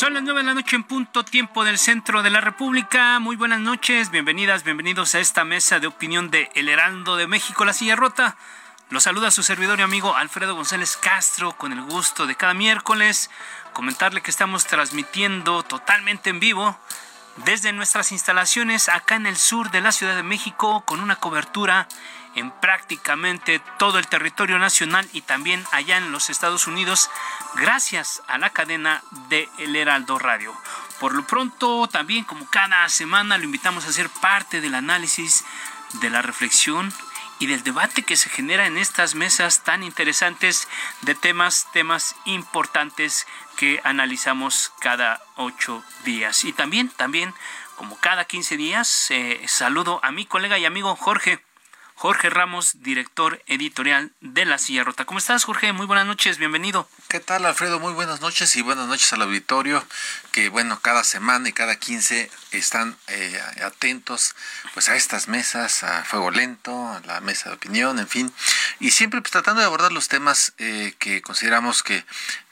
Son las nueve de la noche en punto tiempo del centro de la República. Muy buenas noches, bienvenidas, bienvenidos a esta mesa de opinión de El Heraldo de México, La Silla Rota. Los saluda su servidor y amigo Alfredo González Castro con el gusto de cada miércoles comentarle que estamos transmitiendo totalmente en vivo desde nuestras instalaciones acá en el sur de la Ciudad de México con una cobertura en prácticamente todo el territorio nacional y también allá en los Estados Unidos gracias a la cadena de El Heraldo Radio. Por lo pronto, también como cada semana, lo invitamos a ser parte del análisis, de la reflexión y del debate que se genera en estas mesas tan interesantes de temas, temas importantes que analizamos cada ocho días. Y también, también, como cada 15 días, eh, saludo a mi colega y amigo Jorge. Jorge Ramos, director editorial de La Silla Rota. ¿Cómo estás, Jorge? Muy buenas noches, bienvenido. ¿Qué tal, Alfredo? Muy buenas noches y buenas noches al auditorio que, bueno, cada semana y cada 15 están eh, atentos pues a estas mesas, a Fuego Lento, a la mesa de opinión, en fin, y siempre pues, tratando de abordar los temas eh, que consideramos que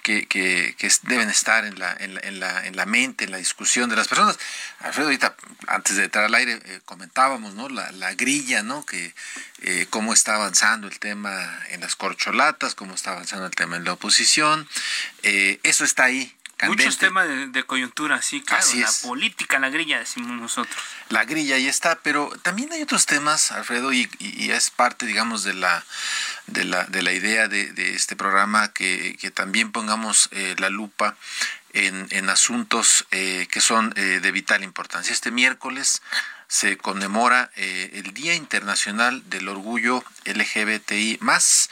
que, que, que, deben estar en la, en, la, en, la, en la mente, en la discusión de las personas. Alfredo, ahorita, antes de entrar al aire, eh, comentábamos, ¿no? La, la, grilla, ¿no? Que eh, cómo está avanzando el tema en las corcholatas, cómo está avanzando el tema en la oposición. Eh, eso está ahí, Candente. Muchos temas de, de, coyuntura, sí, claro. Así la es. política, la grilla, decimos nosotros. La grilla ahí está, pero también hay otros temas, Alfredo, y, y es parte, digamos, de la de la, de la idea de, de este programa que, que, también pongamos eh, la lupa en, en asuntos eh, que son eh, de vital importancia. Este miércoles se conmemora el Día Internacional del Orgullo LGBTI más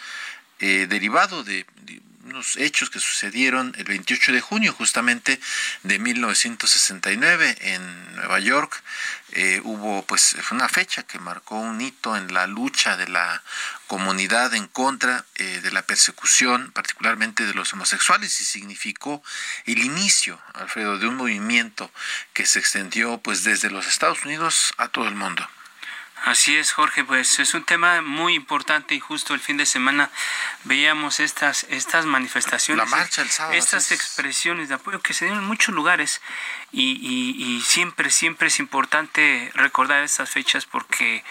derivado de, de unos hechos que sucedieron el 28 de junio justamente de 1969 en Nueva York. Eh, hubo pues una fecha que marcó un hito en la lucha de la comunidad en contra eh, de la persecución, particularmente de los homosexuales, y significó el inicio, Alfredo, de un movimiento que se extendió pues desde los Estados Unidos a todo el mundo. Así es, Jorge, pues es un tema muy importante y justo el fin de semana veíamos estas estas manifestaciones, la marcha el sábado, estas es... expresiones de apoyo que se dieron en muchos lugares y, y, y, siempre, siempre es importante recordar estas fechas porque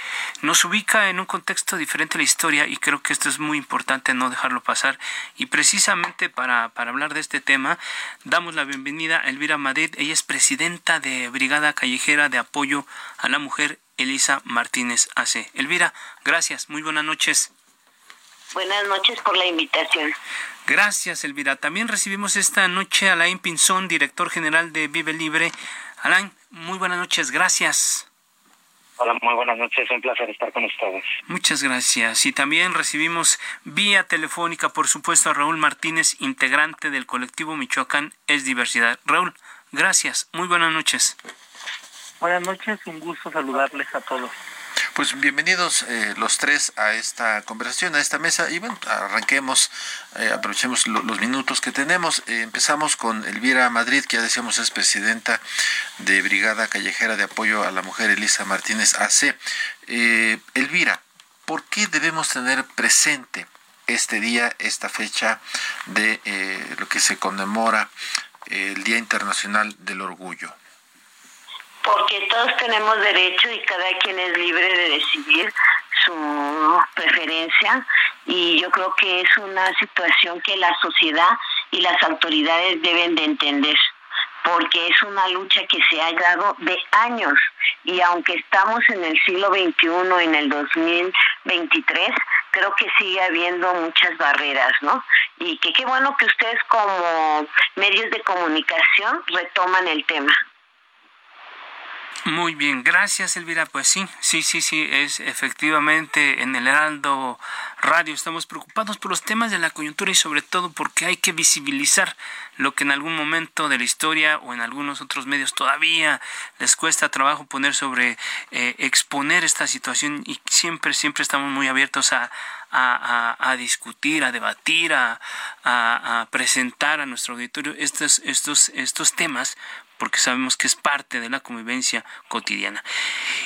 nos ubica en un contexto diferente la historia y creo que esto es muy importante no dejarlo pasar. Y precisamente para, para hablar de este tema damos la bienvenida a Elvira Madrid, ella es presidenta de Brigada Callejera de Apoyo a la Mujer Elisa Martínez AC. Elvira, gracias, muy buenas noches. Buenas noches por la invitación. Gracias, Elvira. También recibimos esta noche a Alain Pinzón, director general de Vive Libre. Alain, muy buenas noches, gracias. Hola, muy buenas noches, un placer estar con ustedes. Muchas gracias. Y también recibimos vía telefónica, por supuesto, a Raúl Martínez, integrante del colectivo Michoacán es Diversidad. Raúl, gracias, muy buenas noches. Buenas noches, un gusto saludarles a todos. Pues bienvenidos eh, los tres a esta conversación, a esta mesa y bueno, arranquemos, eh, aprovechemos lo, los minutos que tenemos. Eh, empezamos con Elvira Madrid, que ya decíamos es presidenta de Brigada Callejera de Apoyo a la Mujer Elisa Martínez AC. Elvira, ¿por qué debemos tener presente este día, esta fecha de lo que se conmemora el Día Internacional del Orgullo? Porque todos tenemos derecho y cada quien es libre de decidir su preferencia y yo creo que es una situación que la sociedad y las autoridades deben de entender porque es una lucha que se ha dado de años y aunque estamos en el siglo XXI, en el 2023, creo que sigue habiendo muchas barreras, ¿no? Y que qué bueno que ustedes como medios de comunicación retoman el tema. Muy bien, gracias Elvira. Pues sí, sí, sí, sí, es efectivamente en el Heraldo Radio estamos preocupados por los temas de la coyuntura y sobre todo porque hay que visibilizar lo que en algún momento de la historia o en algunos otros medios todavía les cuesta trabajo poner sobre, eh, exponer esta situación y siempre, siempre estamos muy abiertos a, a, discutir, a debatir, a, a, presentar a nuestro auditorio estos, estos, estos temas porque sabemos que es parte de la convivencia cotidiana.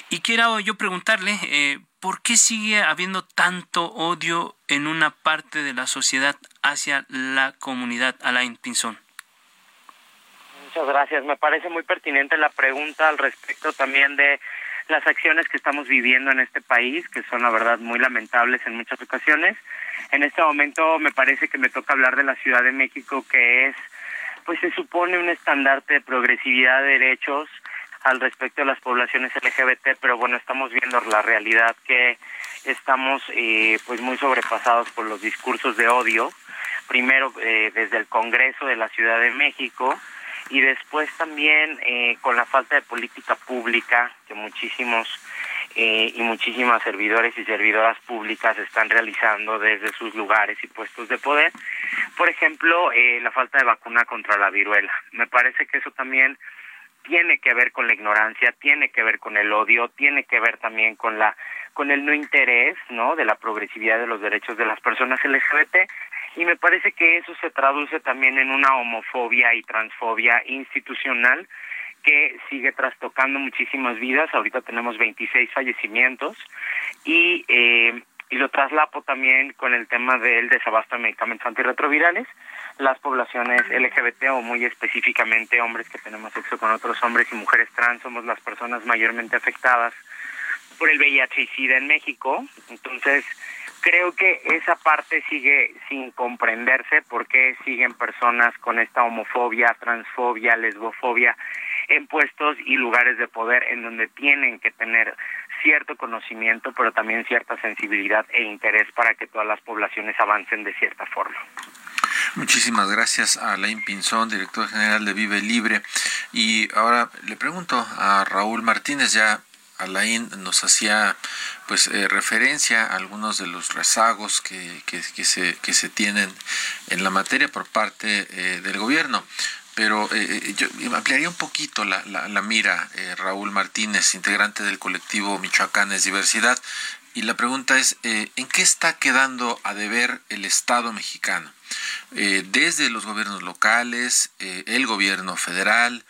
Y quiero yo preguntarle, eh, ¿por qué sigue habiendo tanto odio en una parte de la sociedad hacia la comunidad Alain Pinzón? Muchas gracias. Me parece muy pertinente la pregunta al respecto también de las acciones que estamos viviendo en este país, que son la verdad muy lamentables en muchas ocasiones. En este momento me parece que me toca hablar de la Ciudad de México, que es pues se supone un estandarte de progresividad de derechos al respecto de las poblaciones LGBT, pero bueno, estamos viendo la realidad que estamos eh, pues muy sobrepasados por los discursos de odio, primero eh, desde el Congreso de la Ciudad de México y después también eh, con la falta de política pública que muchísimos eh, y muchísimas servidores y servidoras públicas están realizando desde sus lugares y puestos de poder. Por ejemplo, eh, la falta de vacuna contra la viruela. Me parece que eso también tiene que ver con la ignorancia, tiene que ver con el odio, tiene que ver también con la con el no interés, ¿no? de la progresividad de los derechos de las personas LGBT y me parece que eso se traduce también en una homofobia y transfobia institucional que sigue trastocando muchísimas vidas. Ahorita tenemos 26 fallecimientos y, eh, y lo traslapo también con el tema del desabasto de medicamentos antirretrovirales. Las poblaciones LGBT o muy específicamente hombres que tenemos sexo con otros hombres y mujeres trans somos las personas mayormente afectadas por el VIH y SIDA en México. Entonces, creo que esa parte sigue sin comprenderse porque siguen personas con esta homofobia, transfobia, lesbofobia en puestos y lugares de poder en donde tienen que tener cierto conocimiento, pero también cierta sensibilidad e interés para que todas las poblaciones avancen de cierta forma. Muchísimas gracias a Alain Pinzón, director general de Vive Libre. Y ahora le pregunto a Raúl Martínez, ya Alain nos hacía pues eh, referencia a algunos de los rezagos que, que, se, que se tienen en la materia por parte eh, del gobierno pero eh, yo ampliaría un poquito la, la, mira, Raúl Martínez, integrante del colectivo Michoacanes Diversidad, y la pregunta es, ¿en qué está quedando a deber el Estado mexicano? desde los gobiernos locales, el gobierno federal,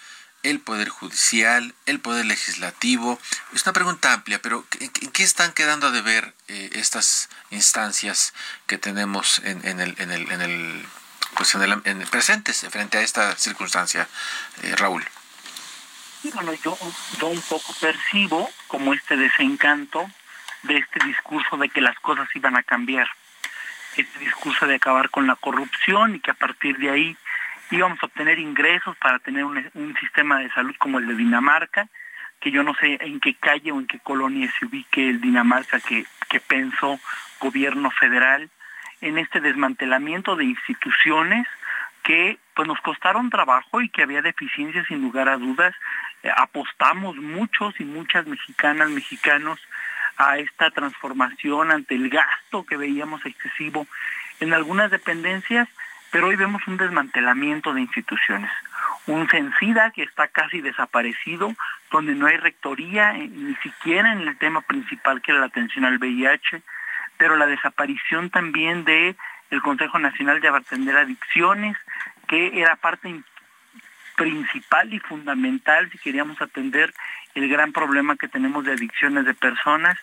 el Poder Judicial, el Poder Legislativo. Es una pregunta amplia, pero ¿en, qué están quedando a deber eh, estas instancias que tenemos en, el, en, el, en, el, pues en, el, presentes frente a esta circunstancia, eh, Raúl? bueno, yo, yo un poco percibo como este desencanto de este discurso de que las cosas iban a cambiar. Este discurso de acabar con la corrupción y que a partir de ahí íbamos a obtener ingresos para tener un, sistema de salud como el de Dinamarca, que yo no sé en qué calle o en qué colonia se ubique el Dinamarca que, que pensó gobierno federal en este desmantelamiento de instituciones que pues nos costaron trabajo y que había deficiencias sin lugar a dudas. Eh, apostamos muchos y muchas mexicanas, mexicanos a esta transformación ante el gasto que veíamos excesivo en algunas dependencias pero hoy vemos un desmantelamiento de instituciones. Un CENSIDA que está casi desaparecido, donde no hay rectoría, eh, ni siquiera en el tema principal que era la atención al VIH, pero la desaparición también de el Consejo Nacional de Atender Adicciones, que era parte principal y fundamental si queríamos atender el gran problema que tenemos de adicciones de personas.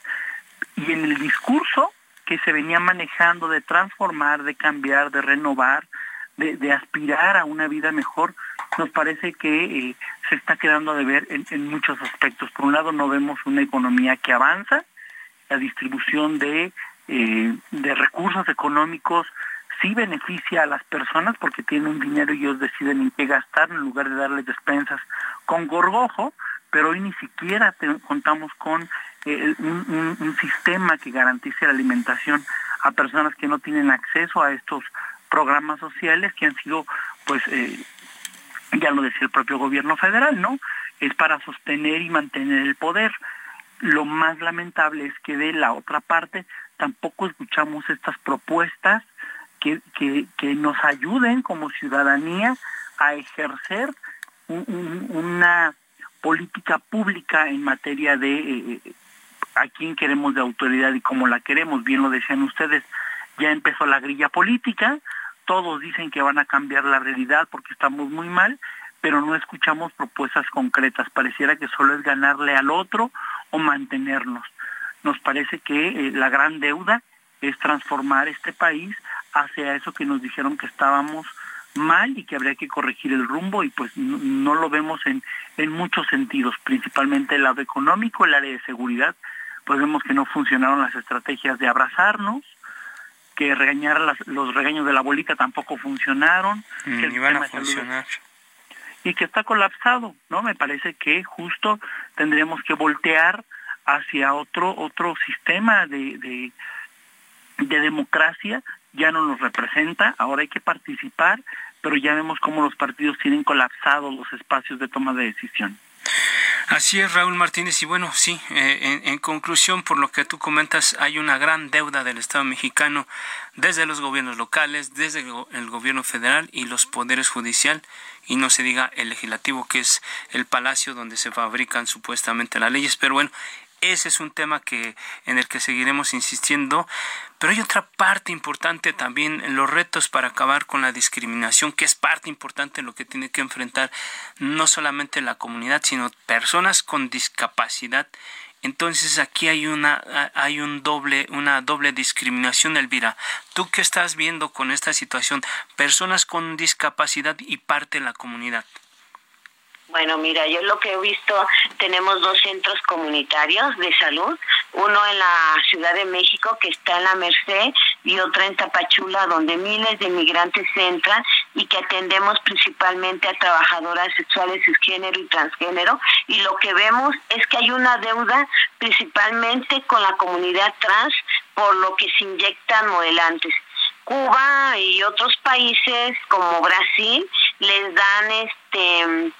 Y en el discurso que se venía manejando de transformar, de cambiar, de renovar, de, aspirar a una vida mejor, nos parece que eh, se está quedando de ver en, muchos aspectos. Por un lado, no vemos una economía que avanza, la distribución de, eh, de recursos económicos sí beneficia a las personas porque tienen un dinero y ellos deciden en qué gastar en lugar de darles despensas con gorgojo, pero hoy ni siquiera contamos con eh, un, sistema que garantice la alimentación a personas que no tienen acceso a estos programas sociales que han sido, pues, eh, ya lo decía el propio gobierno federal, ¿no? Es para sostener y mantener el poder. Lo más lamentable es que de la otra parte tampoco escuchamos estas propuestas que, que, nos ayuden como ciudadanía a ejercer una política pública en materia de eh, eh, a quién queremos de autoridad y cómo la queremos. Bien lo decían ustedes, ya empezó la grilla política, todos dicen que van a cambiar la realidad porque estamos muy mal, pero no escuchamos propuestas concretas. Pareciera que solo es ganarle al otro o mantenernos. Nos parece que eh, la gran deuda es transformar este país hacia eso que nos dijeron que estábamos mal y que habría que corregir el rumbo y pues no, lo vemos en, en muchos sentidos, principalmente el lado económico, el área de seguridad, pues vemos que no funcionaron las estrategias de abrazarnos, que regañar los regaños de la bolita tampoco funcionaron, mm, que iban a funcionar. y que está colapsado, ¿no? Me parece que justo tendríamos que voltear hacia otro otro sistema de, de, de democracia ya no nos representa, ahora hay que participar, pero ya vemos cómo los partidos tienen colapsados los espacios de toma de decisión. Así es, Raúl Martínez. Y bueno, sí, eh, en, conclusión, por lo que tú comentas, hay una gran deuda del Estado mexicano desde los gobiernos locales, desde el, gobierno federal y los poderes judicial, y no se diga el legislativo, que es el palacio donde se fabrican supuestamente las leyes. Pero bueno, ese es un tema que en el que seguiremos insistiendo. Pero hay otra parte importante también, los retos para acabar con la discriminación, que es parte importante en lo que tiene que enfrentar no solamente la comunidad, sino personas con discapacidad. Entonces aquí hay una hay un doble una doble discriminación, Elvira. ¿Tú qué estás viendo con esta situación? Personas con discapacidad y parte de la comunidad. Bueno, mira, yo lo que he visto, tenemos dos centros comunitarios de salud, uno en la Ciudad de México que está en la Merced y otro en Tapachula donde miles de migrantes entran y que atendemos principalmente a trabajadoras sexuales género y transgénero y lo que vemos es que hay una deuda principalmente con la comunidad trans por lo que se inyectan modelantes. Cuba y otros países como Brasil les dan este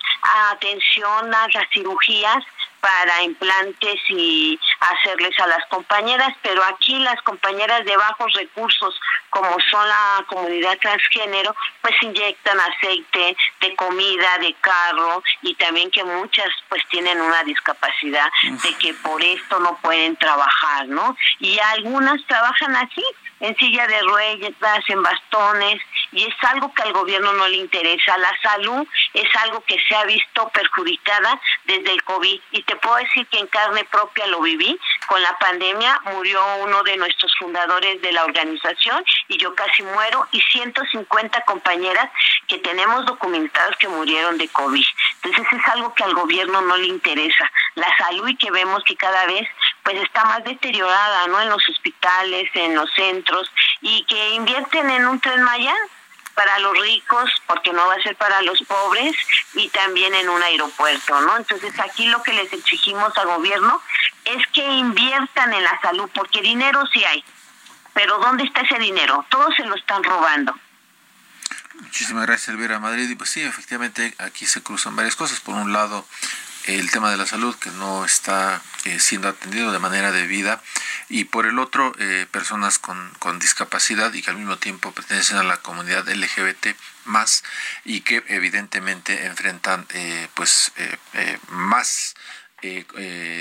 atención a las cirugías para implantes y hacerles a las compañeras, pero aquí las compañeras de bajos recursos, como son la comunidad transgénero, pues inyectan aceite de comida, de carro y también que muchas pues tienen una discapacidad de que por esto no pueden trabajar, ¿no? Y algunas trabajan así, en silla de ruedas, en bastones, y es algo que al gobierno no le interesa. La salud es algo que se ha visto perjudicada desde el COVID, y te puedo decir que en carne propia lo viví. Con la pandemia murió uno de nuestros fundadores de la organización y yo casi muero, y 150 compañeras que tenemos documentados que murieron de COVID. Entonces es algo que al gobierno no le interesa. La salud y que vemos que cada vez pues está más deteriorada, ¿no? En los hospitales, en los centros y que invierten en un tren Maya para los ricos porque no va a ser para los pobres y también en un aeropuerto, ¿no? Entonces aquí lo que les exigimos al gobierno es que inviertan en la salud porque dinero sí hay, pero ¿dónde está ese dinero? Todos se lo están robando. Muchísimas gracias, Elvira Madrid. Y pues sí, efectivamente aquí se cruzan varias cosas. Por un lado, el tema de la salud que no está eh, siendo atendido de manera debida y por el otro eh, personas con, con, discapacidad y que al mismo tiempo pertenecen a la comunidad LGBT más y que evidentemente enfrentan eh, pues más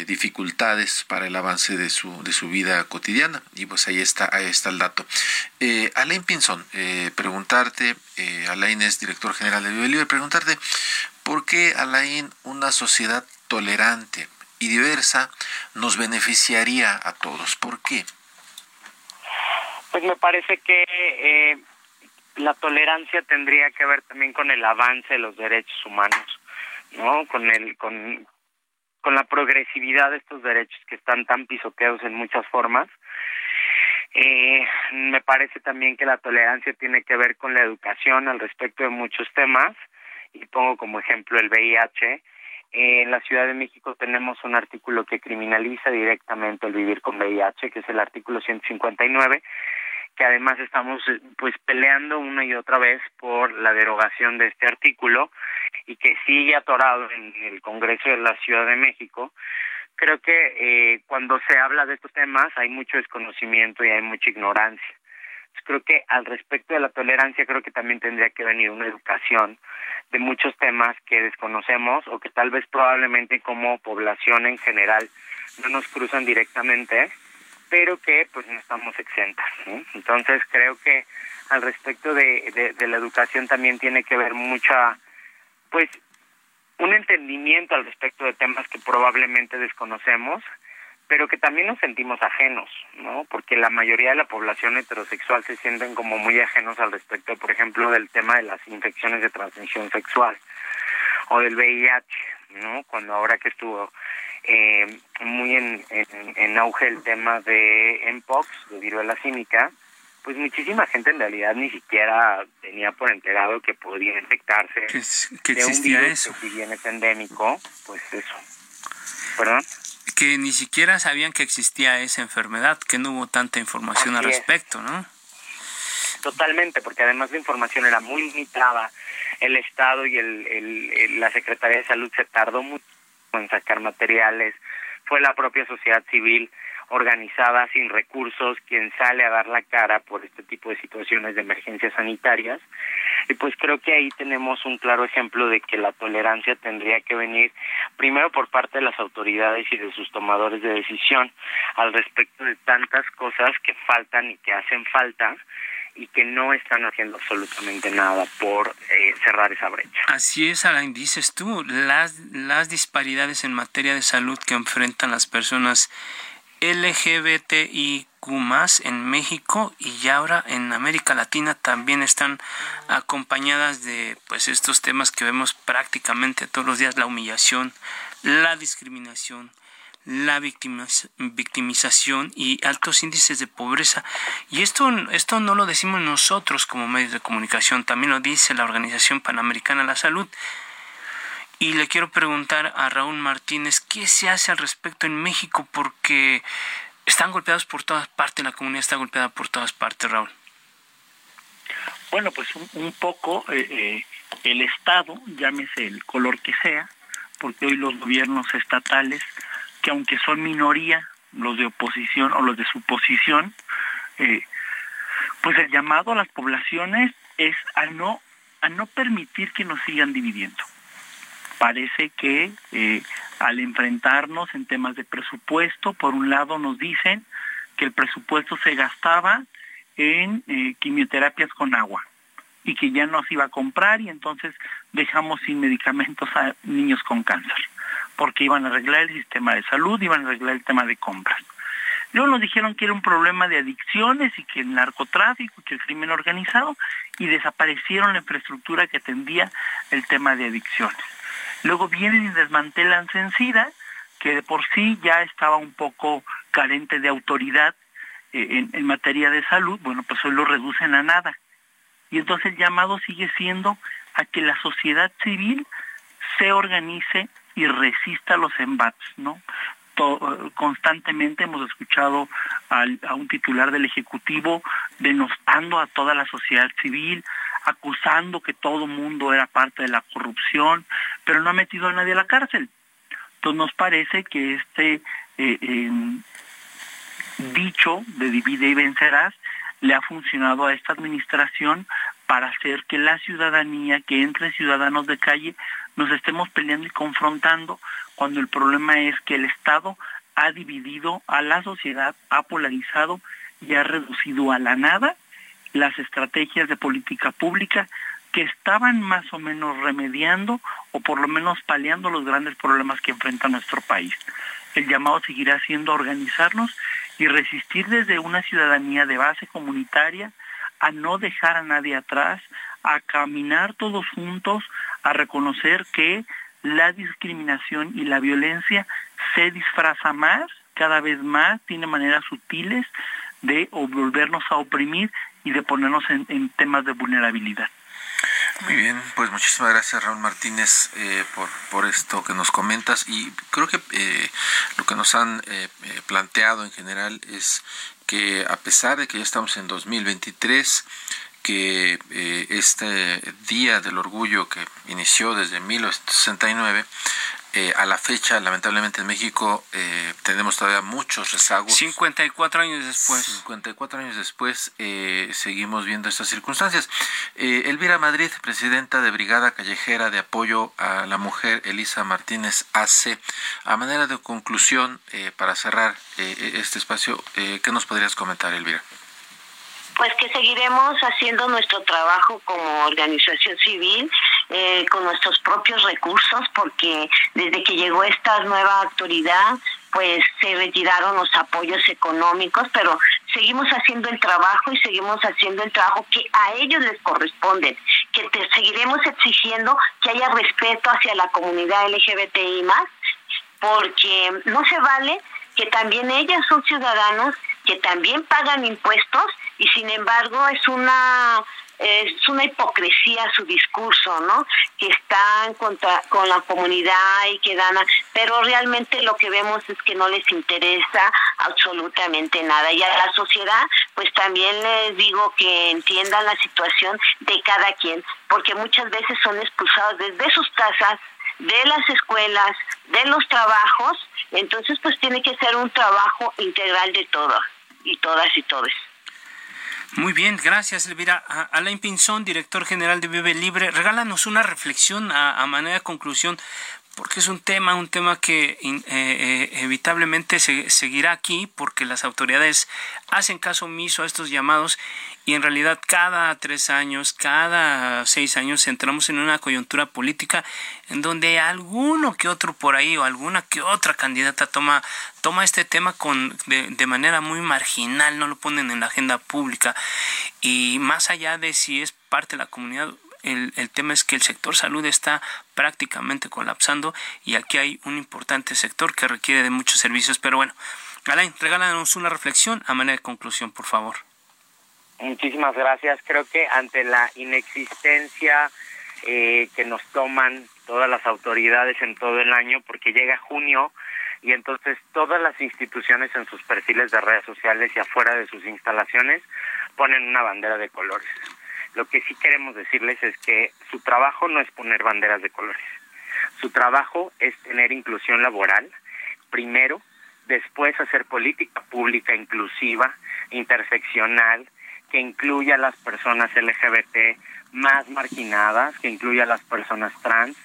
dificultades para el avance de su, de su vida cotidiana. Y pues ahí está, ahí está el dato. Alain Pinson, preguntarte, Alain es director general de Vive preguntarte ¿Por qué, Alain, una sociedad tolerante y diversa nos beneficiaría a todos? ¿Por qué? Pues me parece que eh, la tolerancia tendría que ver también con el avance de los derechos humanos, ¿no? Con el con con la progresividad de estos derechos que están tan pisoteados en muchas formas. Eh, me parece también que la tolerancia tiene que ver con la educación al respecto de muchos temas y pongo como ejemplo el VIH. en la Ciudad de México tenemos un artículo que criminaliza directamente el vivir con VIH, que es el artículo 159, que además estamos eh, pues peleando una y otra vez por la derogación de este artículo y que sigue atorado en el Congreso de la Ciudad de México. Creo que eh, cuando se habla de estos temas hay mucho desconocimiento y hay mucha ignorancia. Creo que al respecto de la tolerancia creo que también tendría que venir una educación de muchos temas que desconocemos o que tal vez probablemente como población en general no nos cruzan directamente pero que pues no estamos exentas. Entonces creo que al respecto de, de, la educación también tiene que ver mucha, pues, un entendimiento al respecto de temas que probablemente desconocemos, pero que también nos sentimos ajenos, ¿no? Porque la mayoría de la población heterosexual se sienten como muy ajenos al respecto, por ejemplo, del tema de las infecciones de transmisión sexual o del VIH, ¿no? Cuando ahora que estuvo eh, muy en, en, auge el tema de MPOX, de viruela cínica, pues muchísima gente en realidad ni siquiera tenía por enterado que podía infectarse que, existía eso. si bien es endémico, pues eso. ¿Perdón? Que ni siquiera sabían que existía esa enfermedad, que no hubo tanta información al respecto, ¿no? Totalmente, porque además la información era muy limitada. El Estado y el, el, la Secretaría de Salud se tardó mucho en sacar materiales, fue la propia sociedad civil organizada sin recursos quien sale a dar la cara por este tipo de situaciones de emergencias sanitarias. Y pues creo que ahí tenemos un claro ejemplo de que la tolerancia tendría que venir primero por parte de las autoridades y de sus tomadores de decisión al respecto de tantas cosas que faltan y que hacen falta y que no están haciendo absolutamente nada por eh, cerrar esa brecha. Así es, Alain, dices tú, las, las disparidades en materia de salud que enfrentan las personas LGBTIQ en México y ahora en América Latina también están acompañadas de pues estos temas que vemos prácticamente todos los días, la humillación, la discriminación, la victimización y altos índices de pobreza. Y esto, esto no lo decimos nosotros como medios de comunicación, también lo dice la Organización Panamericana de la Salud. Y le quiero preguntar a Raúl Martínez, ¿qué se hace al respecto en México? Porque están golpeados por todas partes, la comunidad está golpeada por todas partes, Raúl. Bueno, pues un, poco eh, eh, el Estado, llámese el color que sea, porque hoy los gobiernos estatales que aunque son minoría, los de oposición o los de su posición, eh, pues el llamado a las poblaciones es a no, a no permitir que nos sigan dividiendo. Parece que eh, al enfrentarnos en temas de presupuesto, por un lado nos dicen que el presupuesto se gastaba en eh, quimioterapias con agua y que ya no se iba a comprar y entonces dejamos sin medicamentos a niños con cáncer porque iban a arreglar el sistema de salud, iban a arreglar el tema de compras. Luego nos dijeron que era un problema de adicciones y que el narcotráfico, que el crimen organizado, y desaparecieron la infraestructura que atendía el tema de adicciones. Luego vienen y desmantelan Sencida, que de por sí ya estaba un poco carente de autoridad eh, en, materia de salud, bueno, pues hoy lo reducen a nada. Y entonces el llamado sigue siendo a que la sociedad civil se organice y resista los embates, ¿no? constantemente hemos escuchado a un titular del Ejecutivo denostando a toda la sociedad civil, acusando que todo mundo era parte de la corrupción, pero no ha metido a nadie a la cárcel. Entonces nos parece que este eh, dicho de divide y vencerás le ha funcionado a esta administración para hacer que la ciudadanía, que entre ciudadanos de calle, nos estemos peleando y confrontando cuando el problema es que el Estado ha dividido a la sociedad, ha polarizado y ha reducido a la nada las estrategias de política pública que estaban más o menos remediando o por lo menos paliando los grandes problemas que enfrenta nuestro país. El llamado seguirá siendo organizarnos y resistir desde una ciudadanía de base comunitaria a no dejar a nadie atrás, a caminar todos juntos, a reconocer que la discriminación y la violencia se disfraza más, cada vez más, tiene maneras sutiles de volvernos a oprimir y de ponernos en, temas de vulnerabilidad. Muy bien, pues muchísimas gracias Raúl Martínez eh, por, por esto que nos comentas y creo que eh, lo que nos han eh, planteado en general es que a pesar de que ya estamos en 2023, que este Día del Orgullo que inició desde 1969 eh, a la fecha, lamentablemente en México eh, tenemos todavía muchos rezagos. 54 años después. 54 años después eh, seguimos viendo estas circunstancias. Elvira Madrid, presidenta de Brigada Callejera de Apoyo a la Mujer, Elisa Martínez AC. A manera de conclusión, para cerrar este espacio, ¿qué nos podrías comentar, Elvira? Pues que seguiremos haciendo nuestro trabajo como organización civil eh, con nuestros propios recursos, porque desde que llegó esta nueva autoridad, pues se retiraron los apoyos económicos, pero seguimos haciendo el trabajo y seguimos haciendo el trabajo que a ellos les corresponde, que te seguiremos exigiendo que haya respeto hacia la comunidad LGBTI más, porque no se vale que también ellas son ciudadanos, que también pagan impuestos y sin embargo es una es una hipocresía su discurso, ¿no? Que están contra con la comunidad y que dan, pero realmente lo que vemos es que no les interesa absolutamente nada. Y a la sociedad, pues también les digo que entiendan la situación de cada quien, porque muchas veces son expulsados desde sus casas, de las escuelas, de los trabajos, entonces pues tiene que ser un trabajo integral de todos y todas y todos. Muy bien, gracias Elvira. Alain Pinzón, director general de Vive Libre, regálanos una reflexión a, manera de conclusión, porque es un tema, un tema que eh, eh, evitablemente se, seguirá aquí, porque las autoridades hacen caso omiso a estos llamados y en realidad cada tres años, cada seis años entramos en una coyuntura política en donde alguno que otro por ahí o alguna que otra candidata toma, toma este tema con, de, de manera muy marginal, no lo ponen en la agenda pública y más allá de si es parte de la comunidad el, el, tema es que el sector salud está prácticamente colapsando y aquí hay un importante sector que requiere de muchos servicios. Pero bueno, Alain, regálanos una reflexión a manera de conclusión, por favor. Muchísimas gracias. Creo que ante la inexistencia eh, que nos toman todas las autoridades en todo el año, porque llega junio y entonces todas las instituciones en sus perfiles de redes sociales y afuera de sus instalaciones ponen una bandera de colores. Lo que sí queremos decirles es que su trabajo no es poner banderas de colores. Su trabajo es tener inclusión laboral, primero, después hacer política pública inclusiva, interseccional, que incluya a las personas LGBT más marginadas, que incluya a las personas trans,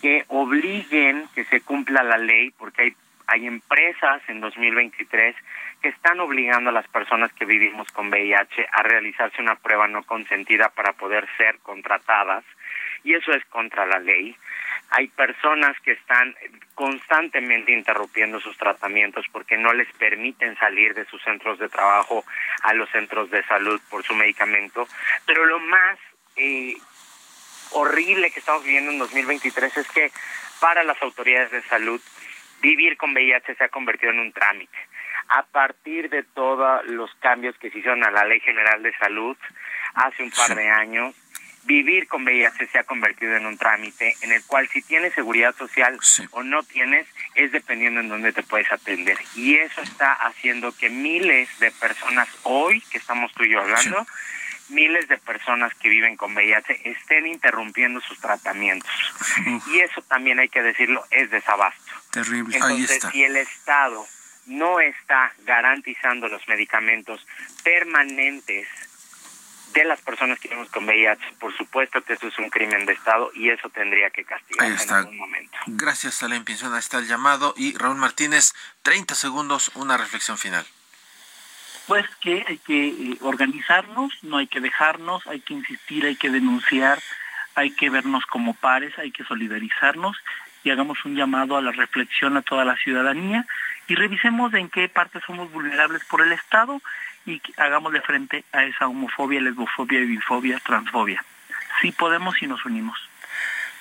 que obliguen que se cumpla la ley, porque hay, hay empresas en 2023 que están obligando a las personas que vivimos con VIH a realizarse una prueba no consentida para poder ser contratadas, y eso es contra la ley hay personas que están constantemente interrumpiendo sus tratamientos porque no les permiten salir de sus centros de trabajo a los centros de salud por su medicamento. Pero lo más eh, horrible que estamos viviendo en 2023 es que para las autoridades de salud vivir con VIH se ha convertido en un trámite. A partir de todos los cambios que se hicieron a la Ley General de Salud hace un par de años, vivir con VIH se ha convertido en un trámite en el cual si tienes seguridad social o no tienes es dependiendo en dónde te puedes atender. Y eso está haciendo que miles de personas hoy, que estamos tú y yo hablando, miles de personas que viven con VIH estén interrumpiendo sus tratamientos. Y eso también hay que decirlo, es desabasto. Terrible. Entonces, si el Estado no está garantizando los medicamentos permanentes de las personas que vivimos con VIH, por supuesto que eso es un crimen de Estado y eso tendría que castigarse en algún momento. Gracias, Alain Pinzón. Ahí está el llamado. Y Raúl Martínez, 30 segundos, una reflexión final. Pues que hay que eh, organizarnos, no hay que dejarnos, hay que insistir, hay que denunciar, hay que vernos como pares, hay que solidarizarnos y hagamos un llamado a la reflexión a toda la ciudadanía y revisemos en qué parte somos vulnerables por el Estado y hagamos de frente a esa homofobia, lesbofobia, bifobia, transfobia. Sí podemos y nos unimos.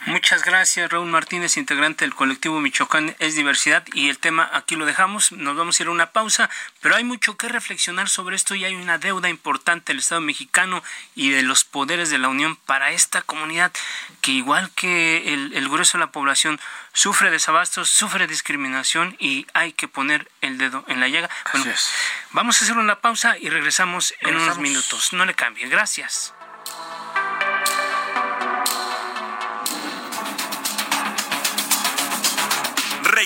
Muchas gracias, Raúl Martínez, integrante del colectivo Michoacán es Diversidad. Y el tema aquí lo dejamos, nos vamos a ir a una pausa, pero hay mucho que reflexionar sobre esto y hay una deuda importante del Estado mexicano y de los poderes de la Unión para esta comunidad que igual que el, el grueso de la población sufre desabastos, sufre discriminación y hay que poner el dedo en la llaga. Bueno, vamos a hacer una pausa y regresamos, regresamos. en unos minutos. No le cambie. Gracias.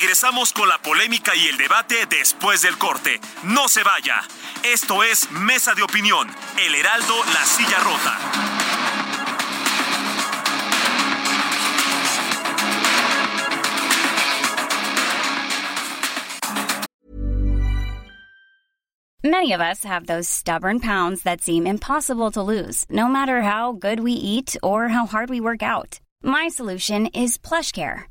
Regresamos con la polémica y el debate después del corte. No se vaya. Esto es Mesa de Opinión, El Heraldo, La Silla Rota. Many of us have those stubborn pounds that seem impossible to lose, no matter how good we eat or how hard we work out. My solution is PlushCare.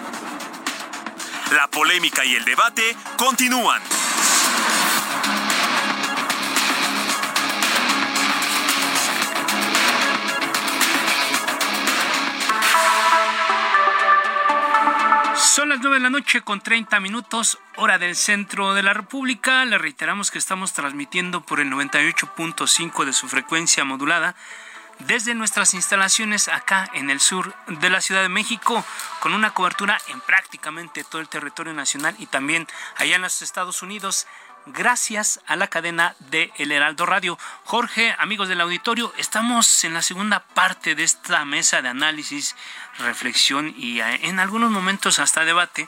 La polémica y el debate continúan. Son las 9 de la noche con 30 minutos, hora del centro de la República. Le reiteramos que estamos transmitiendo por el 98.5 de su frecuencia modulada desde nuestras instalaciones acá en el sur de la Ciudad de México, con una cobertura en prácticamente todo el territorio nacional y también allá en los Estados Unidos gracias a la cadena de El Heraldo Radio. Jorge, amigos del auditorio, estamos en la segunda parte de esta mesa de análisis, reflexión y eh, en algunos momentos hasta debate.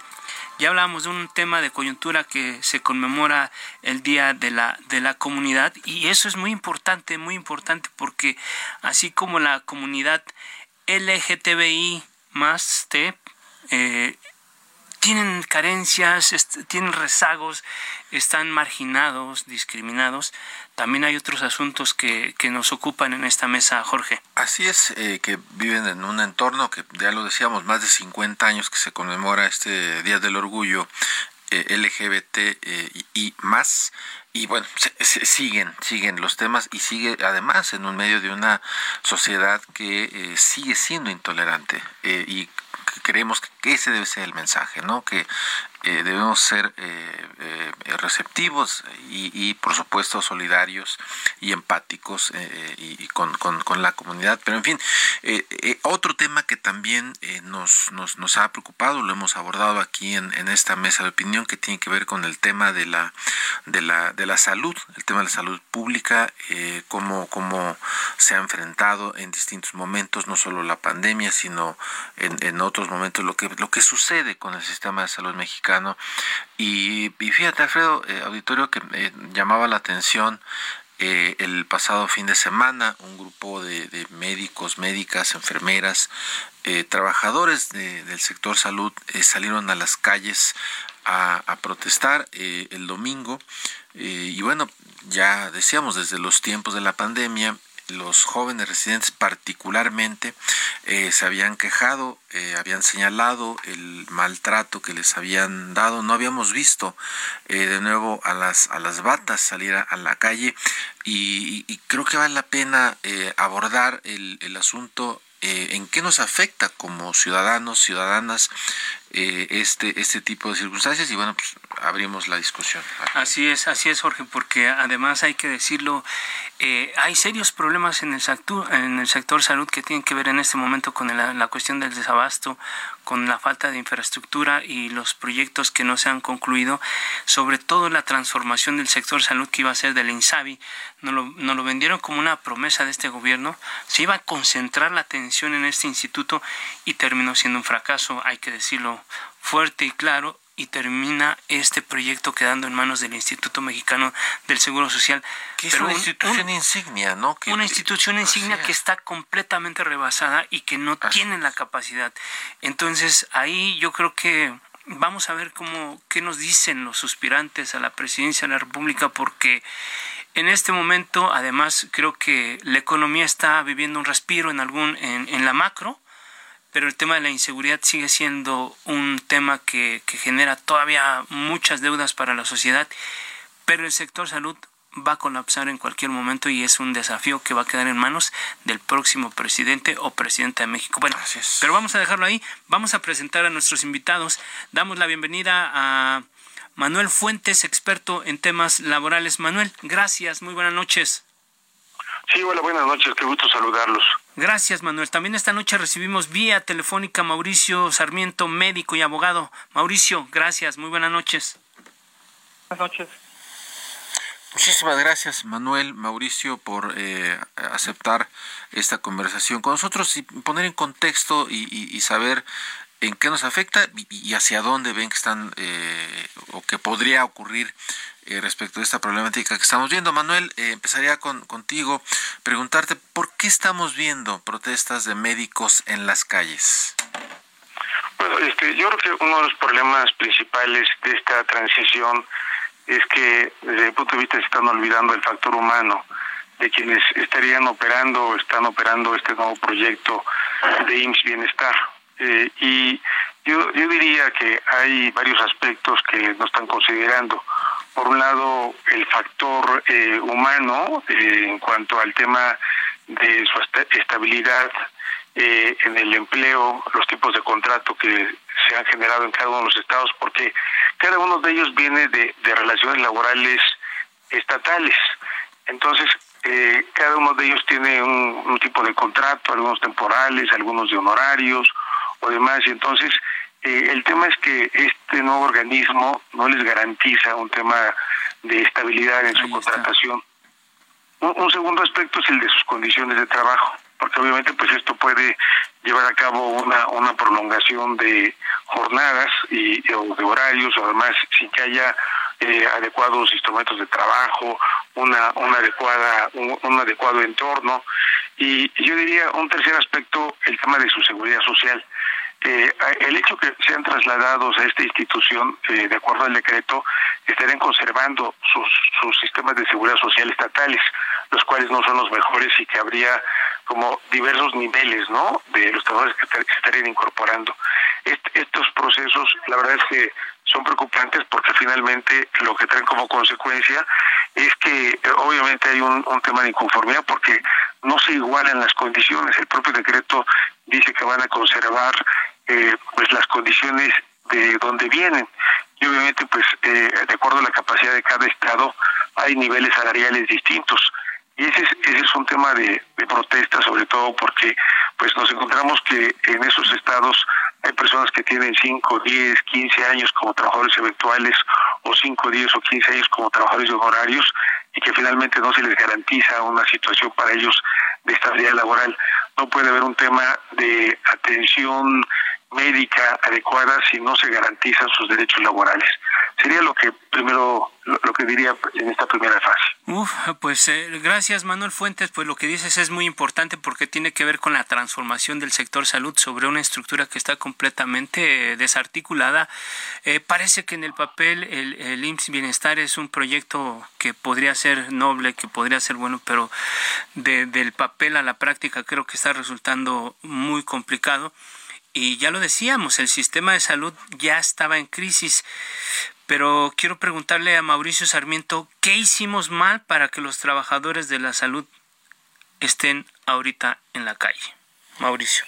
Ya hablamos de un tema de coyuntura que se conmemora el Día de la, de la Comunidad y eso es muy importante, muy importante porque así como la comunidad LGTBI más T, eh, tienen carencias, tienen rezagos, están marginados, discriminados. También hay otros asuntos que, que nos ocupan en esta mesa, Jorge. Así es, eh, que viven en un entorno que ya lo decíamos, más de 50 años que se conmemora este Día del Orgullo eh, LGBT eh, y más y bueno, se, siguen, siguen los temas y sigue además en un medio de una sociedad que eh, sigue siendo intolerante y creemos que ese debe ser el mensaje, ¿no? Que eh, debemos ser eh, eh, receptivos y, por supuesto solidarios y empáticos y, con, la comunidad. Pero en fin, otro tema que también nos, nos, ha preocupado, lo hemos abordado aquí en, esta mesa de opinión, que tiene que ver con el tema de la, de la, de la salud, el tema de la salud pública, cómo, cómo se ha enfrentado en distintos momentos, no solo la pandemia, sino en, en otros momentos lo que, lo que sucede con el sistema de salud mexicano y, fíjate, Alfredo, eh, auditorio que me llamaba la atención eh, el pasado fin de semana, un grupo de, médicos, médicas, enfermeras, eh, trabajadores del sector salud salieron a las calles a protestar el domingo. y bueno, ya decíamos, desde los tiempos de la pandemia, los jóvenes residentes particularmente eh, se habían quejado, eh, habían señalado el maltrato que les habían dado. No habíamos visto eh, de nuevo a las, a las batas salir a, la calle y, creo que vale la pena abordar el, el asunto en qué nos afecta como ciudadanos, ciudadanas, este, este tipo de circunstancias y bueno, pues abrimos la discusión. Así es, así es Jorge, porque además hay que decirlo, eh, hay serios problemas en el, sector, en el sector salud que tienen que ver en este momento con la, cuestión del desabasto, con la falta de infraestructura y los proyectos que no se han concluido, sobre todo la transformación del sector salud que iba a ser del INSABI. Nos lo, lo vendieron como una promesa de este gobierno. Se iba a concentrar la atención en este instituto y terminó siendo un fracaso, hay que decirlo fuerte y claro y termina este proyecto quedando en manos del Instituto Mexicano del Seguro Social. Que es una institución insignia, ¿no? una institución insignia que está completamente rebasada y que no tiene la capacidad. Entonces ahí yo creo que vamos a ver cómo qué nos dicen los suspirantes a la presidencia de la República porque en este momento además creo que la economía está viviendo un respiro en algún en, en la macro pero el tema de la inseguridad sigue siendo un tema que, que genera todavía muchas deudas para la sociedad pero el sector salud va a colapsar en cualquier momento y es un desafío que va a quedar en manos del próximo presidente o presidenta de México. Bueno, pero vamos a dejarlo ahí. Vamos a presentar a nuestros invitados. Damos la bienvenida a Manuel Fuentes, experto en temas laborales. Manuel, gracias. Muy buenas noches. Sí, hola, buenas noches. Qué gusto saludarlos. Gracias, Manuel. También esta noche recibimos vía telefónica a Mauricio Sarmiento, médico y abogado. Mauricio, gracias. Muy buenas noches. Buenas noches. Muchísimas gracias, Manuel, Mauricio, por eh, aceptar esta conversación con nosotros y poner en contexto y, saber en qué nos afecta y, hacia dónde ven que están eh, o que podría ocurrir eh, respecto a esta problemática que estamos viendo. Manuel, empezaría con, contigo, preguntarte por qué estamos viendo protestas de médicos en las calles. Bueno, este, yo creo que uno de los problemas principales de esta transición es que desde el punto de vista se están olvidando el factor humano de quienes estarían operando o están operando este nuevo proyecto de IMSS Bienestar. Eh, y yo, yo diría que hay varios aspectos que no están considerando. Por un lado, el factor eh, humano eh, en cuanto al tema de su estabilidad eh, en el empleo, los tipos de contrato que se han generado en cada uno de los estados, porque cada uno de ellos viene de, relaciones laborales estatales. Entonces, eh, cada uno de ellos tiene un, tipo de contrato, algunos temporales, algunos de honorarios o demás, y entonces eh, el tema es que este nuevo organismo no les garantiza un tema de estabilidad en su contratación. un, segundo aspecto es el de sus condiciones de trabajo porque obviamente pues esto puede llevar a cabo una, una prolongación de jornadas y o de horarios o además sin que haya eh, adecuados instrumentos de trabajo, una, una adecuada, un, adecuado entorno y yo diría un tercer aspecto, el tema de su seguridad social. Eh, el hecho que sean trasladados a esta institución, eh, de acuerdo al decreto, estarían conservando sus, sistemas de seguridad social estatales, los cuales no son los mejores y que habría como diversos niveles, ¿no? De los trabajadores que se estarían incorporando. estos procesos, la verdad es que son preocupantes porque finalmente lo que traen como consecuencia es que eh, obviamente hay un, tema de inconformidad porque no se igualan las condiciones. El propio decreto dice que van a conservar eh, pues las condiciones de donde vienen y obviamente pues eh, de acuerdo a la capacidad de cada estado hay niveles salariales distintos y ese es, ese es un tema de, protesta, sobre todo porque pues nos encontramos que en esos estados hay personas que tienen 5, 10, 15 años como trabajadores eventuales o 5, 10 o 15 años como trabajadores honorarios y que finalmente no se les garantiza una situación para ellos de estabilidad laboral. No puede haber un tema de atención médica adecuada si no se garantizan sus derechos laborales. Sería lo que primero, lo, que diría en esta primera fase. Uf, pues eh, gracias Manuel Fuentes, pues lo que dices es muy importante porque tiene que ver con la transformación del sector salud sobre una estructura que está completamente desarticulada. Eh, parece que en el papel el, el IMSS Bienestar es un proyecto que podría ser noble, que podría ser bueno, pero del papel a la práctica creo que está resultando muy complicado. Y ya lo decíamos, el sistema de salud ya estaba en crisis. Pero quiero preguntarle a Mauricio Sarmiento, ¿qué hicimos mal para que los trabajadores de la salud estén ahorita en la calle? Mauricio.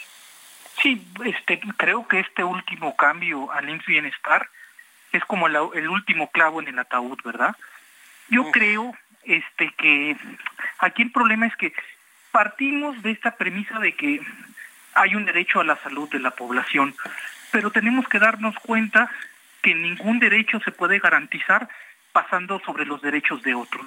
Sí, este, creo que este último cambio al IMSS Bienestar es como el último clavo en el ataúd, ¿verdad? Yo creo este, que aquí el problema es que partimos de esta premisa de que hay un derecho a la salud de la población, pero tenemos que darnos cuenta que ningún derecho se puede garantizar pasando sobre los derechos de otros.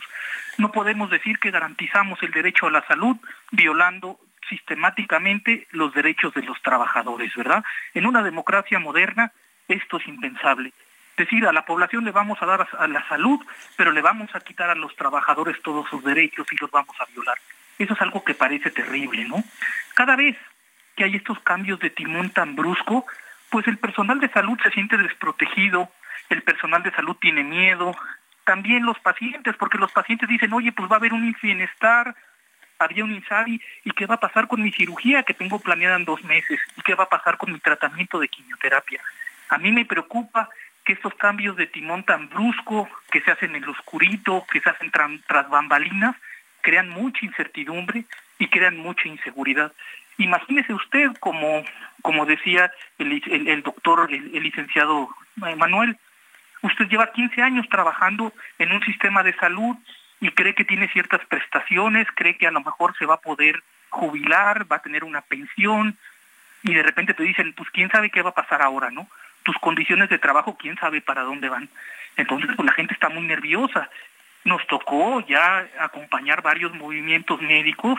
No podemos decir que garantizamos el derecho a la salud violando sistemáticamente los derechos de los trabajadores, ¿verdad? En una democracia moderna esto es impensable. decir, a la población le vamos a dar a la salud, pero le vamos a quitar a los trabajadores todos sus derechos y los vamos a violar. Eso es algo que parece terrible, ¿no? Cada vez que hay estos cambios de timón tan brusco, pues el personal de salud se siente desprotegido, el personal de salud tiene miedo, también los pacientes, porque los pacientes dicen, oye, pues va a haber un bienestar, había un INSABI, ¿y qué va a pasar con mi cirugía que tengo planeada en dos meses? ¿Y qué va a pasar con mi tratamiento de quimioterapia? A mí me preocupa que estos cambios de timón tan brusco, que se hacen en lo oscurito, que se hacen tras bambalinas, crean mucha incertidumbre y crean mucha inseguridad. Imagínese usted, como, como decía el, doctor, el, licenciado Manuel, usted lleva 15 años trabajando en un sistema de salud y cree que tiene ciertas prestaciones, cree que a lo mejor se va a poder jubilar, va a tener una pensión, y de repente te dicen, pues quién sabe qué va a pasar ahora, ¿no? Tus condiciones de trabajo, quién sabe para dónde van. Entonces, pues la gente está muy nerviosa. Nos tocó ya acompañar varios movimientos médicos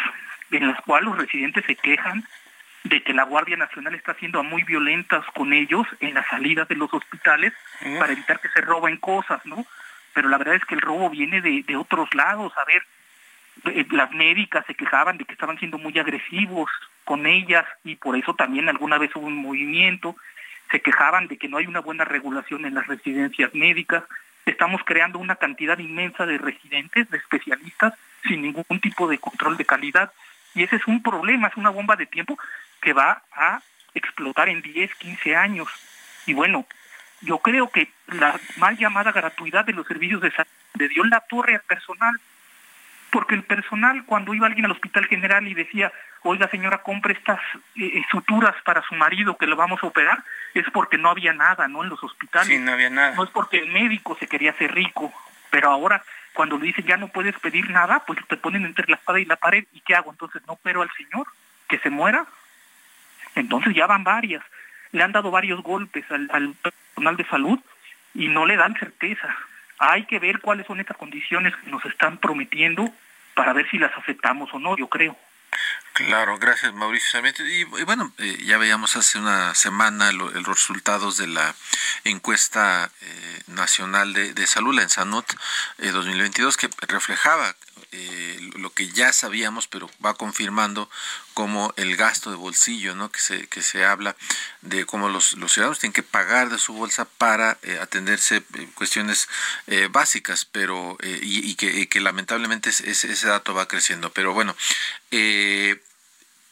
en los cuales los residentes se quejan de que la Guardia Nacional está siendo muy violentas con ellos en las salidas de los hospitales para evitar que se roben cosas, ¿no? Pero la verdad es que el robo viene de, de otros lados. A ver, eh, las médicas se quejaban de que estaban siendo muy agresivos con ellas y por eso también alguna vez hubo un movimiento. Se quejaban de que no hay una buena regulación en las residencias médicas. Estamos creando una cantidad inmensa de residentes, de especialistas, sin ningún tipo de control de calidad. Y ese es un problema, es una bomba de tiempo que va a explotar en 10, 15 años. Y bueno, yo creo que la mal llamada gratuidad de los servicios de salud le dio la torre al personal, porque el personal cuando iba alguien al hospital general y decía, oiga señora, compre estas eh, eh, suturas para su marido que lo vamos a operar, es porque no había nada, ¿no? En los hospitales. Sí, no había nada. No es porque el médico se quería hacer rico, pero ahora cuando le dicen ya no puedes pedir nada, pues te ponen entre la espada y la pared, ¿y qué hago? Entonces no pero al señor, que se muera. Entonces ya van varias. Le han dado varios golpes al, personal de salud y no le dan certeza. Hay que ver cuáles son estas condiciones que nos están prometiendo para ver si las aceptamos o no, yo creo. Claro, gracias Mauricio Y, bueno, eh, ya veíamos hace una semana los resultados de la encuesta eh, nacional de, de, salud, la Ensanut eh, 2022, que reflejaba eh, lo que ya sabíamos, pero va confirmando como el gasto de bolsillo, ¿no? Que se, que se habla de cómo los, los ciudadanos tienen que pagar de su bolsa para eh, atenderse eh, cuestiones básicas, pero y, que, lamentablemente ese, ese dato va creciendo. Pero bueno,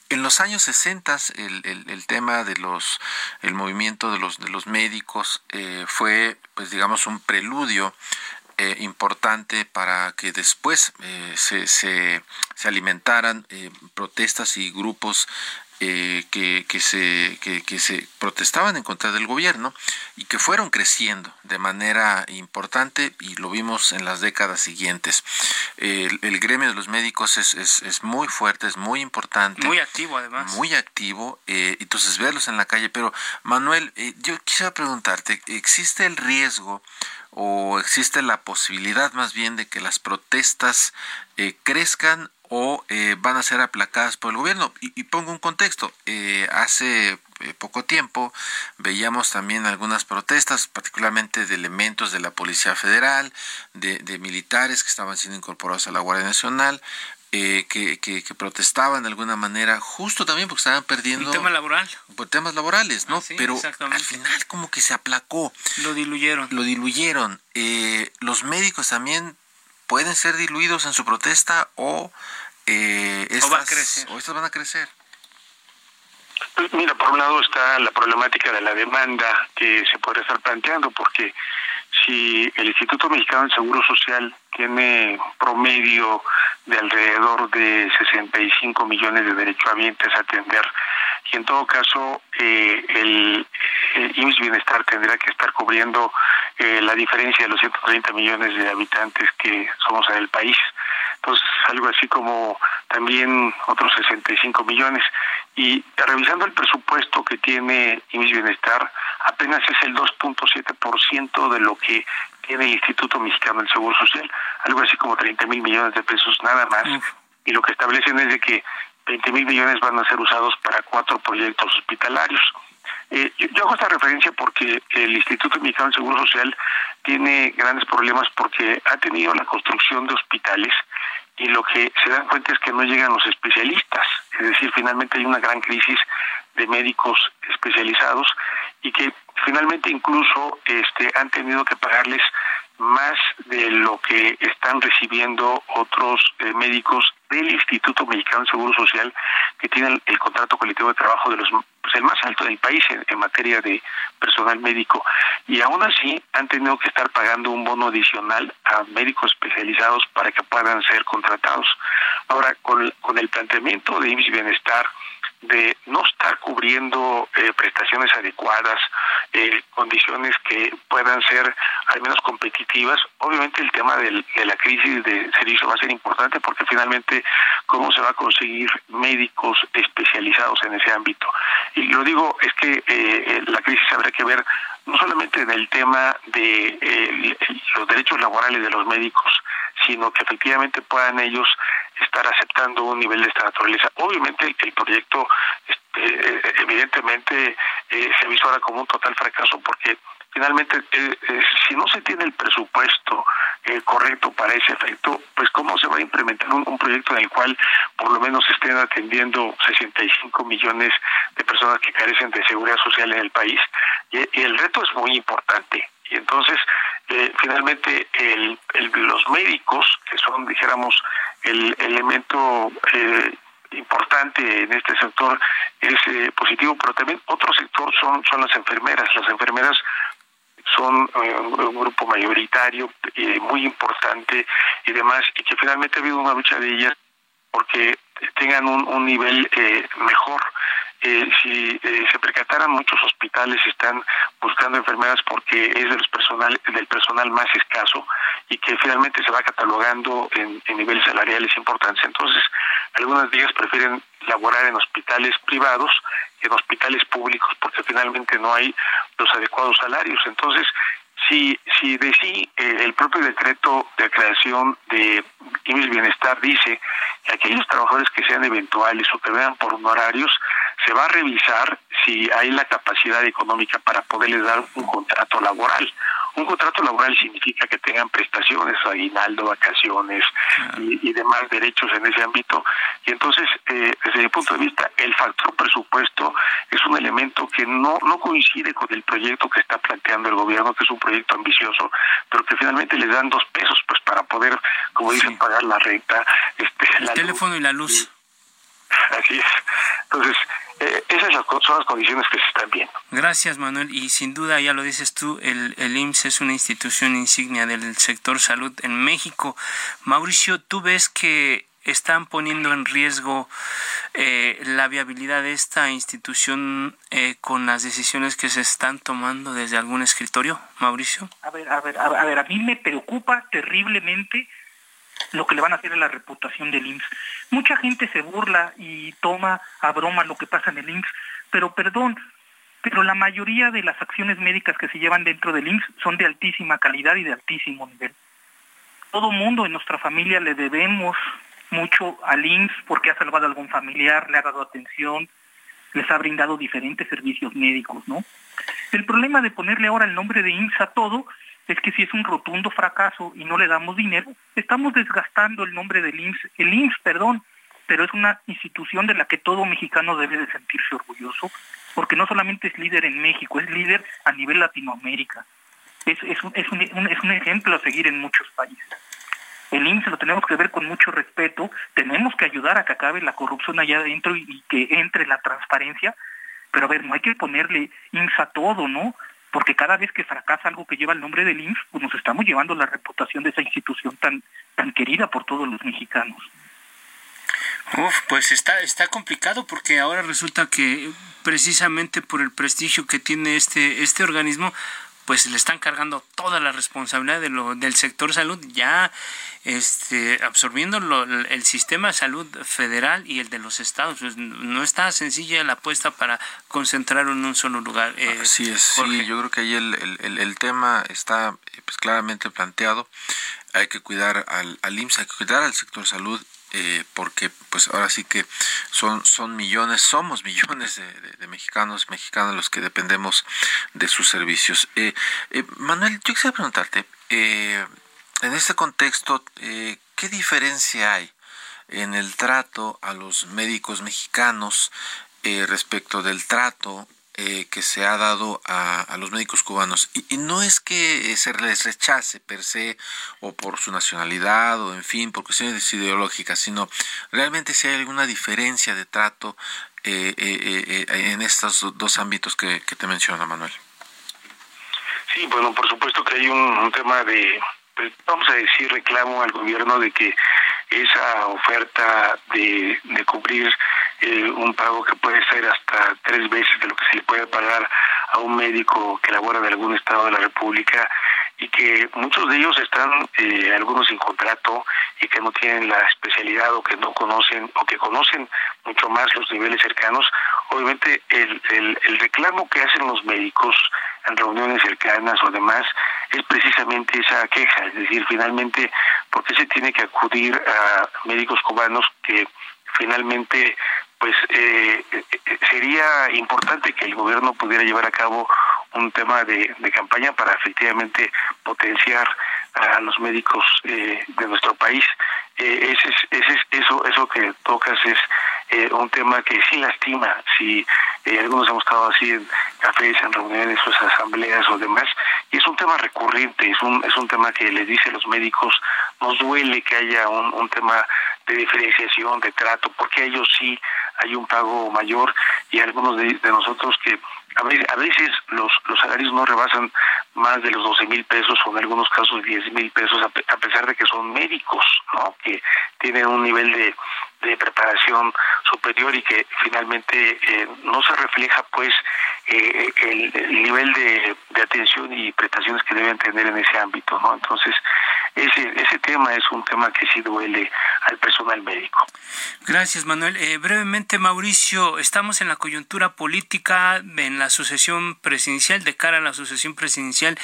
en los años 60 el, el, tema de los el movimiento de los de los médicos fue pues digamos un preludio eh, importante para que después eh, se, se, alimentaran eh, protestas y grupos que, que, se, que, se protestaban en contra del gobierno y que fueron creciendo de manera importante y lo vimos en las décadas siguientes. El, el gremio de los médicos es, es, es, muy fuerte, es muy importante. Muy activo además. Muy activo, entonces verlos en la calle. Pero Manuel, yo quisiera preguntarte, ¿existe el riesgo o existe la posibilidad más bien de que las protestas eh, crezcan o eh, van a ser aplacadas por el gobierno. Y, pongo un contexto. Eh, hace poco tiempo veíamos también algunas protestas, particularmente de elementos de la Policía Federal, de, de militares que estaban siendo incorporados a la Guardia Nacional, eh, que, que, protestaban de alguna manera, justo también porque estaban perdiendo... Un tema laboral. Por temas laborales, ¿no? Ah, Pero al final como que se aplacó. Lo diluyeron. Lo diluyeron. Eh, los médicos también pueden ser diluidos en su protesta o, eh, estas, va a crecer. o estas van a crecer. Pues mira, por un lado está la problemática de la demanda que se puede estar planteando, porque si el Instituto Mexicano del Seguro Social tiene promedio de alrededor de 65 millones de derechohabientes a atender, y en todo caso eh, el, el Bienestar tendrá que estar cubriendo eh, la diferencia de los 130 millones de habitantes que somos en el país. Entonces, algo así como también otros 65 millones. Y revisando el presupuesto que tiene IMSS Bienestar, apenas es el 2.7% de lo que tiene el Instituto Mexicano del Seguro Social, algo así como 30 mil millones de pesos nada más. Y lo que establecen es de que 20 mil millones van a ser usados para cuatro proyectos hospitalarios. Eh, yo, hago esta referencia porque el Instituto Mexicano de Seguro Social tiene grandes problemas porque ha tenido la construcción de hospitales y lo que se dan cuenta es que no llegan los especialistas, es decir, finalmente hay una gran crisis de médicos especializados y que finalmente incluso este han tenido que pagarles más de lo que están recibiendo otros eh, médicos del Instituto Mexicano de Seguro Social que tienen el, contrato colectivo de trabajo de los pues el más alto del país en, materia de personal médico y aún así han tenido que estar pagando un bono adicional a médicos especializados para que puedan ser contratados. Ahora con, con el planteamiento de IMSS Bienestar de no estar cubriendo eh, prestaciones adecuadas, eh, condiciones que puedan ser al menos competitivas. Obviamente el tema de la crisis de servicio va a ser importante porque finalmente cómo se va a conseguir médicos especializados en ese ámbito. Y lo digo es que eh, la crisis habrá que ver no solamente en el tema de los derechos laborales de los médicos, sino que efectivamente puedan ellos estar aceptando un nivel de esta naturaleza. Obviamente el proyecto este, evidentemente eh, se visora como un total fracaso porque finalmente eh, eh, si no se tiene el presupuesto correcto para ese efecto, pues cómo se va a implementar un, proyecto en el cual por lo menos estén atendiendo 65 millones de personas que carecen de seguridad social en el país. y el reto es muy importante. Y entonces, eh, finalmente, el, los médicos, que son, dijéramos, el elemento eh, importante en este sector, es eh, positivo, pero también otro sector son, son las enfermeras. Las enfermeras son un grupo mayoritario, muy importante y demás, y que finalmente ha habido una lucha de ellas porque tengan un, un nivel mejor eh, si se percataran muchos hospitales están buscando enfermeras porque es de los personal del personal más escaso y que finalmente se va catalogando en, niveles salariales importantes. Entonces algunas de ellas prefieren laborar en hospitales privados que en hospitales públicos porque finalmente no hay los adecuados salarios. Entonces si, si de sí eh, el propio decreto de creación de IMSS Bienestar dice que aquellos trabajadores que sean eventuales o que vean por honorarios, se va a revisar si hay la capacidad económica para poderles dar un contrato laboral. Un contrato laboral significa que tengan prestaciones, aguinaldo, vacaciones y, demás derechos en ese ámbito. Y entonces, eh, desde mi punto de vista, el factor presupuesto es un elemento que no, no coincide con el proyecto que está planteando el gobierno, que es un proyecto ambicioso, pero que finalmente les dan dos pesos pues para poder, como dicen, pagar la renta. Este, el teléfono y la luz. Así es. Entonces, eh, esas son las condiciones que se están viendo. Gracias, Manuel. Y sin duda, ya lo dices tú, el, el IMSS es una institución insignia del sector salud en México. Mauricio, ¿tú ves que están poniendo en riesgo eh, la viabilidad de esta institución eh, con las decisiones que se están tomando desde algún escritorio, Mauricio? A ver, a ver, a ver, a mí me preocupa terriblemente lo que le van a hacer a la reputación del IMSS. Mucha gente se burla y toma a broma lo que pasa en el IMSS, pero perdón, pero la mayoría de las acciones médicas que se llevan dentro del IMSS son de altísima calidad y de altísimo nivel. Todo mundo en nuestra familia le debemos mucho al IMSS porque ha salvado a algún familiar, le ha dado atención, les ha brindado diferentes servicios médicos, ¿no? El problema de ponerle ahora el nombre de IMSS a todo es que si es un rotundo fracaso y no le damos dinero, estamos desgastando el nombre del IMSS, el IMSS, perdón, pero es una institución de la que todo mexicano debe de sentirse orgulloso, porque no solamente es líder en México, es líder a nivel Latinoamérica. Es, un ejemplo a seguir en muchos países. El IMSS lo tenemos que ver con mucho respeto, tenemos que ayudar a que acabe la corrupción allá adentro y, y que entre la transparencia, pero a ver, no hay que ponerle IMSS a todo, ¿no? Porque cada vez que fracasa algo que lleva el nombre del IMSS, pues nos estamos llevando la reputación de esa institución tan, tan querida por todos los mexicanos. Uf, pues está, está complicado porque ahora resulta que precisamente por el prestigio que tiene este, este organismo, pues le están cargando toda la responsabilidad de lo, del sector salud, ya este, absorbiendo el sistema de salud federal y el de los estados. Pues, no está sencilla la apuesta para concentrar en un solo lugar. Eh, Así es, sí, yo creo que ahí el, el, el tema está pues, claramente planteado. Hay que cuidar al, al IMSS, hay que cuidar al sector salud eh, porque pues ahora sí que son, son millones, somos millones de, mexicanos, mexicanos los que dependemos de sus servicios. Eh, eh, Manuel, yo quisiera preguntarte, en este contexto, ¿qué diferencia hay en el trato a los médicos mexicanos respecto del trato eh, que se ha dado a, los médicos cubanos. Y, no es que se les rechace per se o por su nacionalidad o en fin, por cuestiones ideológicas, sino realmente si hay alguna diferencia de trato eh, eh, en estos dos ámbitos que, te menciona Manuel. Sí, bueno, por supuesto que hay un, tema de, pues, vamos a decir, reclamo al gobierno de que esa oferta de, de cubrir eh, un pago que puede ser hasta tres veces de lo que se le puede pagar a un médico que labora de algún estado de la República y que muchos de ellos están, eh, algunos sin contrato y que no tienen la especialidad o que no conocen o que conocen mucho más los niveles cercanos. Obviamente el, el, el reclamo que hacen los médicos en reuniones cercanas o demás es precisamente esa queja, es decir, finalmente, ¿por qué se tiene que acudir a médicos cubanos que finalmente pues eh, eh, sería importante que el gobierno pudiera llevar a cabo un tema de, campaña para efectivamente potenciar a los médicos eh, de nuestro país. Eh, ese, ese, eso, eso que tocas es eh, un tema que sí lastima. Si algunos hemos estado así en cafés, en reuniones o asambleas o demás, y es un tema recurrente, es un, es un tema que les dice a los médicos, nos duele que haya un, un tema de diferenciación, de trato, porque ellos sí hay un pago mayor y algunos de, nosotros que a veces los, los salarios no rebasan más de los 12 mil pesos o en algunos casos 10 mil pesos a, pesar de que son médicos, ¿no? que tienen un nivel de, de preparación superior y que finalmente eh, no se refleja pues eh, el, nivel de, de, atención y prestaciones que deben tener en ese ámbito, ¿no? Entonces, ese, ese tema es un tema que sí duele personal médico. Gracias, Manuel. Eh, brevemente, Mauricio, estamos en la coyuntura política, en la sucesión presidencial, de cara a la sucesión presidencial,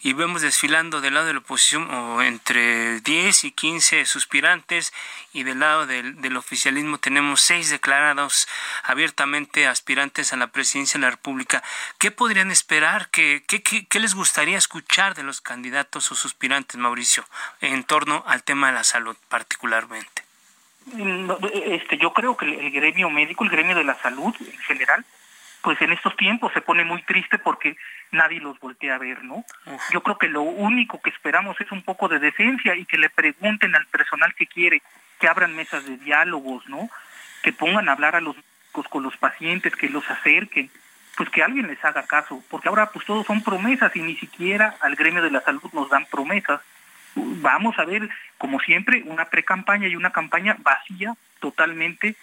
y vemos desfilando del lado de la oposición entre 10 y 15 suspirantes, y del lado del, del oficialismo tenemos seis declarados abiertamente aspirantes a la presidencia de la República. ¿Qué podrían esperar? ¿Qué, qué, qué les gustaría escuchar de los candidatos o suspirantes, Mauricio? en torno al tema de la salud particularmente? Este, yo creo que el gremio médico, el gremio de la salud en general, pues en estos tiempos se pone muy triste porque nadie los voltea a ver, ¿no? Yo creo que lo único que esperamos es un poco de decencia y que le pregunten al personal que quiere, que abran mesas de diálogos, ¿no? Que pongan a hablar a los con los pacientes, que los acerquen, pues que alguien les haga caso, porque ahora pues todos son promesas y ni siquiera al gremio de la salud nos dan promesas vamos a ver, como siempre, una pre-campaña y una campaña vacía totalmente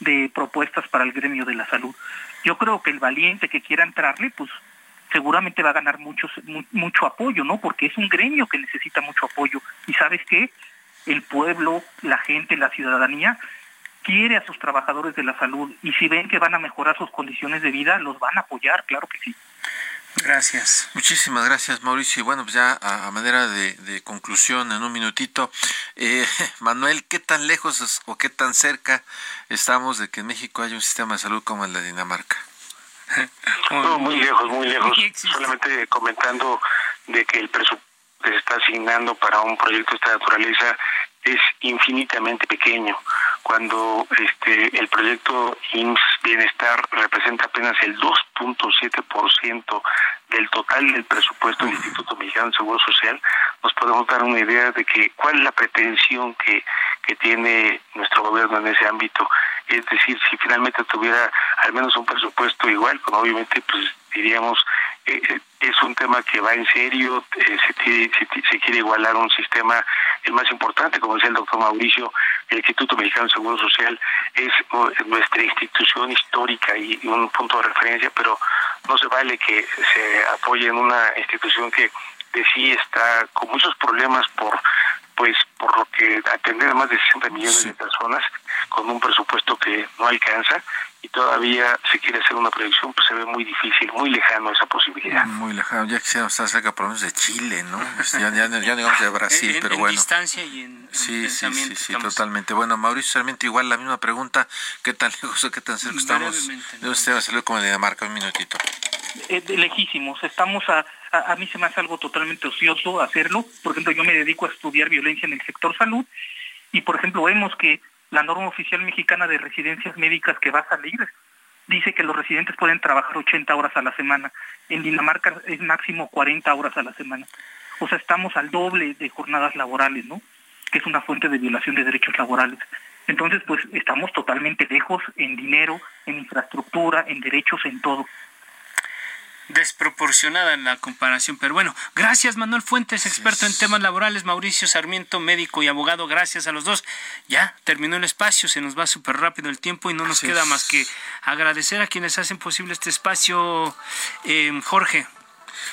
de propuestas para el gremio de la salud. Yo creo que el valiente que quiera entrarle, pues seguramente va a ganar mucho, mucho apoyo, ¿no? Porque es un gremio que necesita mucho apoyo. Y sabes qué? El pueblo, la gente, la ciudadanía quiere a sus trabajadores de la salud y si ven que van a mejorar sus condiciones de vida, los van a apoyar, claro que sí. Gracias. Muchísimas gracias, Mauricio. Y bueno, pues ya a, manera de, conclusión, en un minutito, eh, Manuel, ¿qué tan lejos o qué tan cerca estamos de que en México haya un sistema de salud como el de Dinamarca? No, muy lejos, muy lejos. Solamente comentando de que el presupuesto que se está asignando para un proyecto de esta naturaleza es infinitamente pequeño cuando este el proyecto IMSS Bienestar representa apenas el 2.7% del total del presupuesto del Instituto Mexicano de Seguro Social, nos podemos dar una idea de que cuál es la pretensión que, que tiene nuestro gobierno en ese ámbito. Es decir, si finalmente tuviera al menos un presupuesto igual, pues obviamente pues diríamos eh, eh, es un tema que va en serio, eh, se, se, quiere igualar un sistema el más importante, como decía el doctor Mauricio, el Instituto Mexicano de Seguro Social es nuestra institución histórica y, un punto de referencia, pero no se vale que se apoye en una institución que de sí está con muchos problemas por pues por lo que atender a más de 60 millones de personas con un presupuesto que no alcanza y todavía se quiere hacer una proyección, pues se ve muy difícil, muy lejano esa posibilidad. Muy lejano, ya quisiéramos estar cerca por lo menos de Chile, ¿no? Pues ya, ya, digamos de Brasil, pero bueno. En distancia y en, Sí, sí, sí, sí, totalmente. Bueno, Mauricio Sarmiento, igual la misma pregunta. ¿Qué tan lejos o qué tan cerca estamos de usted? Va a salir como de Dinamarca, un minutito. Eh, lejísimos. Estamos a, a, mí se me hace algo totalmente ocioso hacerlo. Por ejemplo, yo me dedico a estudiar violencia en el sector salud y, por ejemplo, vemos que la norma oficial mexicana de residencias médicas que va a salir dice que los residentes pueden trabajar 80 horas a la semana. En Dinamarca es máximo 40 horas a la semana. O sea, estamos al doble de jornadas laborales, ¿no? Que es una fuente de violación de derechos laborales. Entonces, pues estamos totalmente lejos en dinero, en infraestructura, en derechos, en todo desproporcionada en la comparación. Pero bueno, gracias Manuel Fuentes, experto en temas laborales, Mauricio Sarmiento, médico y abogado, gracias a los dos. Ya terminó el espacio, se nos va súper rápido el tiempo y no nos queda más que agradecer a quienes hacen posible este espacio. Eh, Jorge.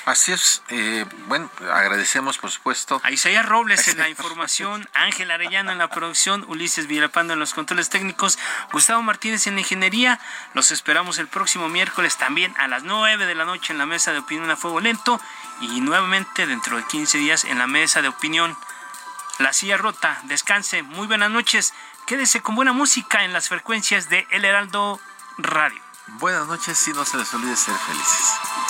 Así es. Eh, bueno, agradecemos, por supuesto. A Isaías Robles en la información, Ángel Arellano en la producción, Ulises Villalpando en los controles técnicos, Gustavo Martínez en la ingeniería. Los esperamos el próximo miércoles también a las 9 de la noche en la mesa de opinión a fuego lento y nuevamente dentro de 15 días en la mesa de opinión. La silla rota, descanse, muy buenas noches. Quédese con buena música en las frecuencias de El Heraldo Radio. Buenas noches y no se les olvide ser felices.